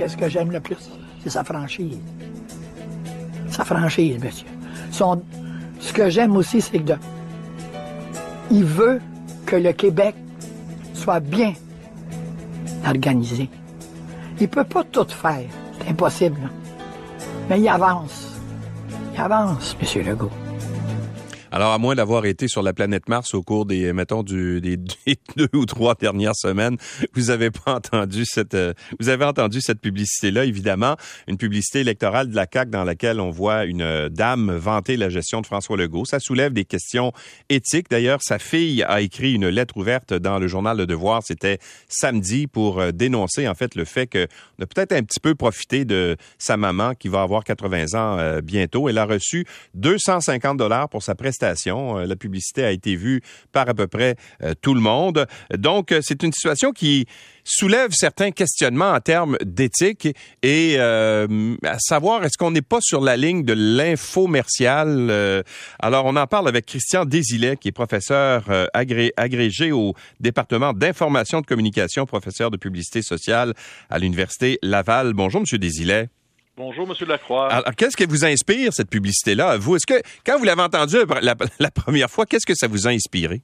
qu'est-ce que j'aime le plus? C'est sa franchise. Sa franchise, monsieur. Ce que j'aime aussi, c'est que il veut que le Québec soit bien organisé. Il peut pas tout faire. C'est impossible. Mais il avance. Il avance, M. Legault. Alors, à moins d'avoir été sur la planète Mars au cours des, mettons, du, des, deux ou trois dernières semaines, vous avez pas entendu cette, euh, vous avez entendu cette publicité-là, évidemment, une publicité électorale de la CAQ dans laquelle on voit une euh, dame vanter la gestion de François Legault. Ça soulève des questions éthiques. D'ailleurs, sa fille a écrit une lettre ouverte dans le journal Le Devoir. C'était samedi pour euh, dénoncer, en fait, le fait que a peut-être un petit peu profité de sa maman qui va avoir 80 ans bientôt. Elle a reçu 250 dollars pour sa prestation euh, la publicité a été vue par à peu près euh, tout le monde. Donc, euh, c'est une situation qui soulève certains questionnements en termes d'éthique et à savoir est-ce qu'on n'est pas sur la ligne de l'infomercial? alors on en parle avec Christian Désilet qui est professeur agrégé au département d'information de communication, professeur de publicité sociale à l'université Laval. Bonjour monsieur Désilet. Bonjour, M. Lacroix. Alors, qu'est-ce qui vous inspire, cette publicité-là, vous? Est-ce que, quand vous l'avez entendue la, première fois, qu'est-ce que ça vous a inspiré?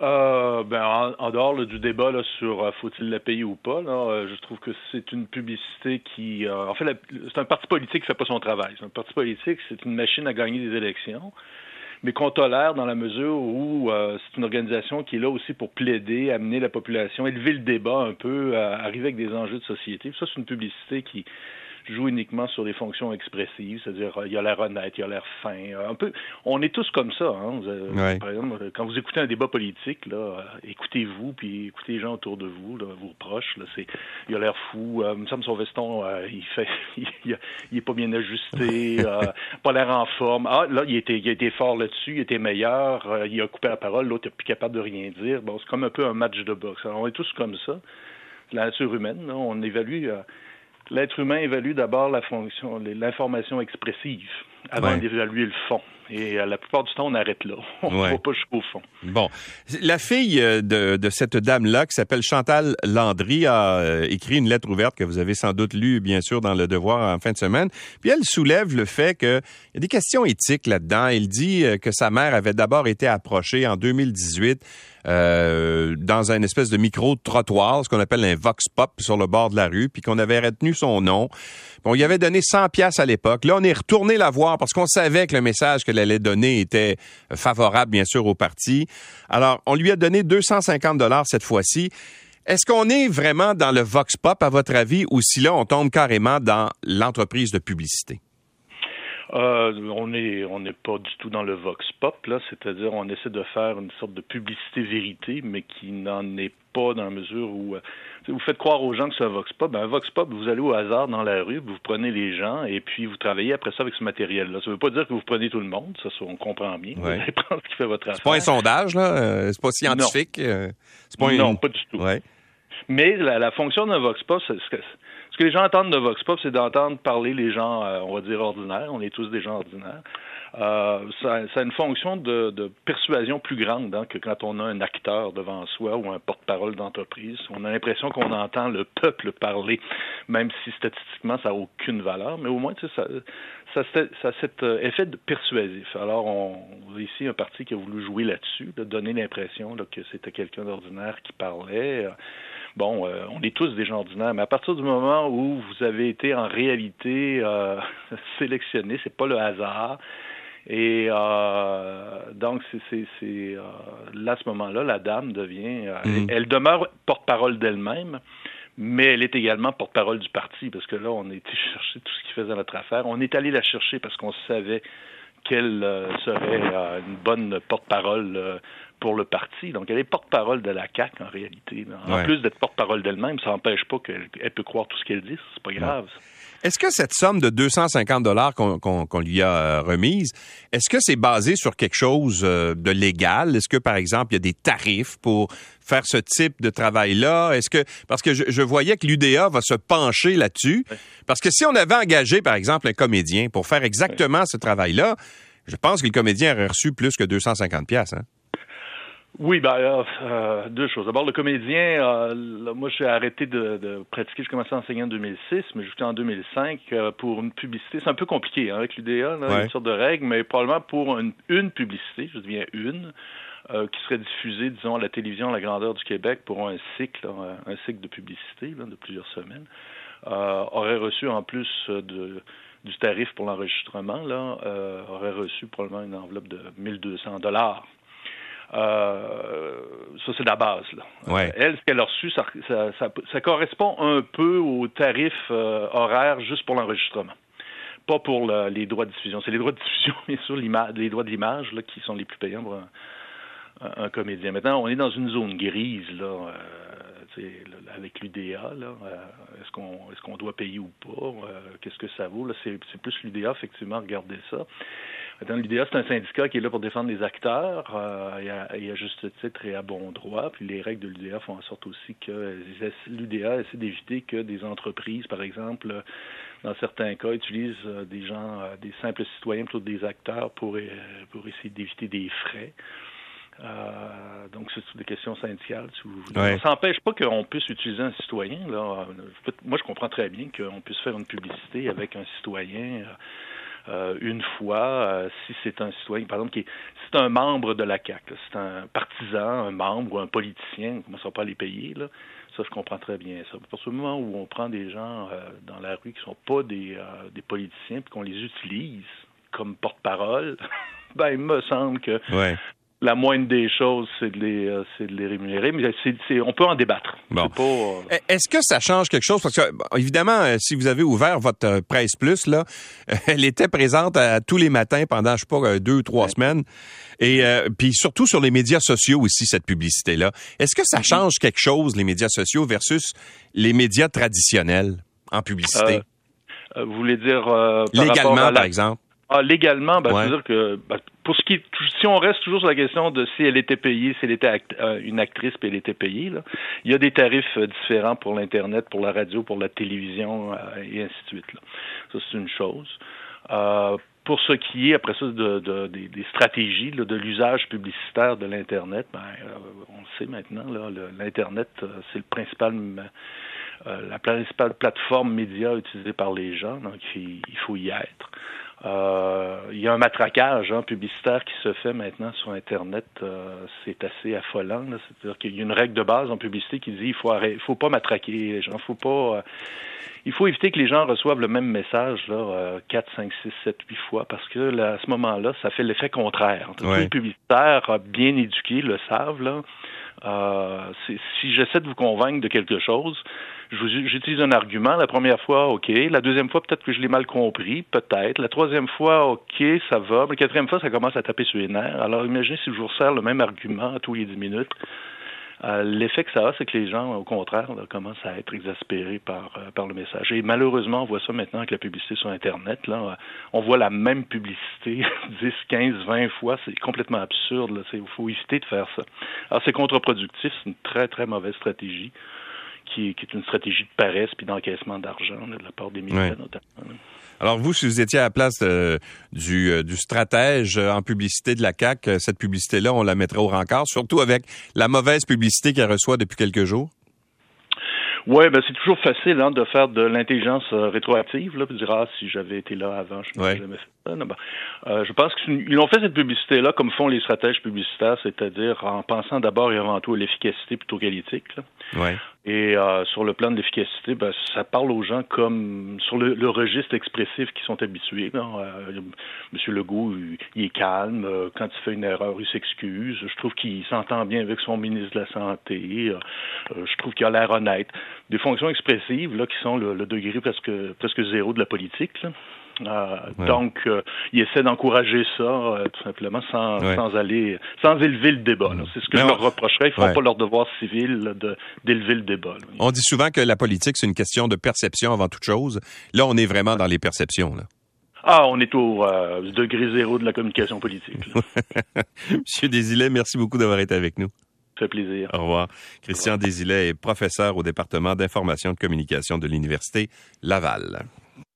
Euh, ben, en, dehors du débat sur euh, faut-il la payer ou pas, euh, je trouve que c'est une publicité qui, en fait, c'est un parti politique qui fait pas son travail. C'est un parti politique, c'est une machine à gagner des élections, mais qu'on tolère dans la mesure où c'est une organisation qui est là aussi pour plaider, amener la population, élever le débat un peu, arriver avec des enjeux de société. Ça, c'est une publicité qui joue uniquement sur des fonctions expressives, c'est-à-dire il y a l'air honnête, il a l'air fin. Euh, un peu, on est tous comme ça. Hein. Par exemple, quand vous écoutez un débat politique, là, euh, écoutez-vous, puis écoutez les gens autour de vous, là, vos proches. Là, c'est, il a l'air fou. Euh, me semble son veston, euh, il fait, il, il, est pas bien ajusté, pas l'air en forme. Ah, là, il était, il a été fort là-dessus, il était meilleur, il a coupé la parole, l'autre n'est plus capable de rien dire. Bon, c'est comme un peu un match de boxe. Alors, on est tous comme ça. La nature humaine, on évalue l'être humain évalue d'abord la fonction, l'information expressive avant d'évaluer le fond. Et euh, la plupart du temps, on arrête là. On ne va pas jusqu'au fond. Bon. La fille euh, de, de cette dame-là, qui s'appelle Chantal Landry, a euh, écrit une lettre ouverte que vous avez sans doute lue, bien sûr, dans Le Devoir en fin de semaine. Puis elle soulève le fait qu'il y a des questions éthiques là-dedans. Elle dit que sa mère avait d'abord été approchée en 2018 euh, dans un espèce de micro-trottoir, ce qu'on appelle un vox pop sur le bord de la rue, puis qu'on avait retenu son nom. On lui avait donné 100 pièces à l'époque. Là, on est retourné la voir parce qu'on savait que le message qu'elle allait donner était favorable, bien sûr, au parti. Alors, on lui a donné 250 dollars cette fois-ci. Est-ce qu'on est vraiment dans le vox pop, à votre avis, ou si là, on tombe carrément dans l'entreprise de publicité? Euh, on n'est on pas du tout dans le vox pop là, c'est-à-dire on essaie de faire une sorte de publicité vérité, mais qui n'en est pas dans la mesure où euh, vous faites croire aux gens que c'est un vox pop. Ben, un vox pop, vous allez au hasard dans la rue, vous prenez les gens et puis vous travaillez après ça avec ce matériel-là. Ça ne veut pas dire que vous prenez tout le monde, ça, on comprend bien. Vous allez prendre ce qui fait votre affaire. C'est pas un sondage là, euh, c'est pas scientifique. Non, pas non pas du tout. Mais la, la fonction d'un vox pop, c'est ce que les gens entendent de Vox Pop, c'est d'entendre parler les gens, euh, on va dire, ordinaires. On est tous des gens ordinaires. Euh, ça, ça, a une fonction de, de persuasion plus grande hein, que quand on a un acteur devant soi ou un porte-parole d'entreprise. On a l'impression qu'on entend le peuple parler, même si statistiquement ça n'a aucune valeur, mais au moins ça, ça, ça a cet euh, effet de persuasif. Alors, on, ici un parti qui a voulu jouer là-dessus, de donner l'impression que c'était quelqu'un d'ordinaire qui parlait bon, euh, on est tous des gens ordinaires, mais à partir du moment où vous avez été en réalité euh, sélectionné, c'est pas le hasard. Et euh, donc, c'est euh, là, à ce moment-là, la dame devient. Mm. Elle, demeure porte-parole d'elle-même, mais elle est également porte-parole du parti, parce que là, on a été chercher tout ce qui faisait notre affaire. On est allé la chercher parce qu'on savait qu'elle serait une bonne porte-parole pour le parti. Donc, elle est porte-parole de la CAQ, en réalité. En plus d'être porte-parole d'elle-même, ça n'empêche pas qu'elle peut croire tout ce qu'elle dit. C'est pas grave. Est-ce que cette somme de 250 dollars qu'on lui a euh, remise, est-ce que c'est basé sur quelque chose euh, de légal? Est-ce que par exemple il y a des tarifs pour faire ce type de travail-là? Est-ce que parce que je, voyais que l'UDA va se pencher là-dessus, parce que si on avait engagé par exemple un comédien pour faire exactement ce travail-là, je pense que le comédien aurait reçu plus que 250 pièces. Hein? Oui, ben, euh, deux choses. D'abord, le comédien, euh, moi, j'ai arrêté de, de, pratiquer. Je commençais à enseigner en 2006, mais jusqu'en en 2005 euh, pour une publicité. C'est un peu compliqué hein, avec l'UDA, une sorte de règles, mais probablement pour une, une publicité, je dis une, euh, qui serait diffusée, disons, à la télévision à la grandeur du Québec pour un cycle, un, cycle de publicité de plusieurs semaines, aurait reçu en plus de du tarif pour l'enregistrement, là, aurait reçu probablement une enveloppe de 1200 dollars euh, ça, c'est la base. Là. Euh, elle, ce qu'elle a reçu, ça, ça, correspond un peu au tarif euh, horaire juste pour l'enregistrement. Pas pour les droits de diffusion. C'est les droits de diffusion, bien sûr, les droits de l'image là, qui sont les plus payants pour un, comédien. Maintenant, on est dans une zone grise, là, avec l'UDA. Là, est-ce qu'on est-ce qu'on doit payer ou pas? Qu'est-ce que ça vaut? C'est, plus l'UDA, effectivement, regarder ça. L'UDA, c'est un syndicat qui est là pour défendre les acteurs, euh, et, à, juste titre et à bon droit. Puis les règles de l'UDA font en sorte aussi que l'UDA essaie d'éviter que des entreprises, par exemple, dans certains cas, utilisent euh, des gens, euh, des simples citoyens plutôt que des acteurs pour essayer d'éviter des frais. Donc, c'est des questions syndicales. Ça n'empêche pas qu'on puisse utiliser un citoyen. Là. Moi, je comprends très bien qu'on puisse faire une publicité avec un citoyen. Euh, une fois, euh, si c'est un citoyen, par exemple, qui est, c'est un membre de la CAC, c'est un partisan, un membre ou un politicien, on ne commence pas à les payer, là. Ça, je comprends très bien ça. Pour ce moment où on prend des gens euh, dans la rue qui ne sont pas des, des politiciens, puis qu'on les utilise comme porte-parole, ben, il me semble que la moindre des choses, c'est de les, euh, c'est de les rémunérer, mais c'est, on peut en débattre. Bon. Euh, Est-ce que ça change quelque chose? Parce que, évidemment, euh, si vous avez ouvert votre Presse Plus, là, elle était présente à, tous les matins pendant, je sais pas, deux ou trois semaines. Et puis surtout sur les médias sociaux aussi, cette publicité-là. Est-ce que ça mm-hmm. change quelque chose, les médias sociaux, versus les médias traditionnels en publicité? vous voulez dire... Légalement, par exemple? Ah, légalement, ben, c'est-à-dire que ben, pour ce qui si on reste toujours sur la question de si elle était payée, si elle était euh, une actrice puis elle était payée, là, il y a des tarifs euh, différents pour l'internet, pour la radio, pour la télévision euh, et ainsi de suite. Là. Ça c'est une chose. pour ce qui est après ça de, de des, stratégies de l'usage publicitaire de l'internet, ben, on le sait maintenant, l'internet c'est le principal la principale plateforme média utilisée par les gens, donc il faut y être. Euh, il y a un matraquage hein, publicitaire qui se fait maintenant sur Internet. Euh, c'est assez affolant. C'est-à-dire qu'il y a une règle de base en publicité qui dit il faut il faut pas matraquer les gens, faut pas. Euh, il faut éviter que les gens reçoivent le même message là, 4, 5, 6, 7, 8 fois, parce que là, à ce moment-là, ça fait l'effet contraire. Tous les publicitaires bien éduqués le savent. Là. si j'essaie de vous convaincre de quelque chose, j'utilise un argument. La première fois, OK. La deuxième fois, peut-être que je l'ai mal compris, peut-être. La troisième fois, OK, ça va. La quatrième fois, ça commence à taper sur les nerfs. Alors, imaginez si je vous resserre le même argument tous les dix minutes. Euh, l'effet que ça a, c'est que les gens, au contraire, commencent à être exaspérés par, euh, par le message. Et malheureusement, on voit ça maintenant avec la publicité sur Internet. Là. On voit la même publicité 10, 15, 20 fois. C'est complètement absurde. Il faut éviter de faire ça. Alors, c'est contre-productif. C'est une très, très mauvaise stratégie qui, est une stratégie de paresse puis d'encaissement d'argent de la part des militaires notamment. Alors vous, si vous étiez à la place du, euh, du stratège euh, en publicité de la CAC, euh, cette publicité-là, on la mettrait au rencard, surtout avec la mauvaise publicité qu'elle reçoit depuis quelques jours? Oui, ben c'est toujours facile hein, de faire de l'intelligence rétroactive, là, puis dire ah si j'avais été là avant, je n'aurais jamais fait ça. Ben, je pense qu'ils ont fait cette publicité-là comme font les stratèges publicitaires, c'est-à-dire en pensant d'abord et avant tout à l'efficacité plutôt qu'à l'éthique. Ouais. Et euh, sur le plan de l'efficacité, ben, ça parle aux gens comme sur le, registre expressif qui sont habitués. Euh, Monsieur Legault, il, est calme. Euh, quand il fait une erreur, il s'excuse. Je trouve qu'il s'entend bien avec son ministre de la Santé. je trouve qu'il a l'air honnête. Des fonctions expressives là, qui sont le, le degré presque presque zéro de la politique. Là. Euh, donc, euh, il essaie d'encourager ça, euh, tout simplement, sans, sans aller, sans élever le débat. C'est ce que je leur reprocherais. Ils ne font pas leur devoir civil d'élever le débat. On dit souvent que la politique, c'est une question de perception avant toute chose. Là, on est vraiment dans les perceptions. Là. Ah, on est au degré zéro de la communication politique. Monsieur Desilets, merci beaucoup d'avoir été avec nous. Ça fait plaisir. Au revoir. Christian Desilets est professeur au département d'information et de communication de l'Université Laval.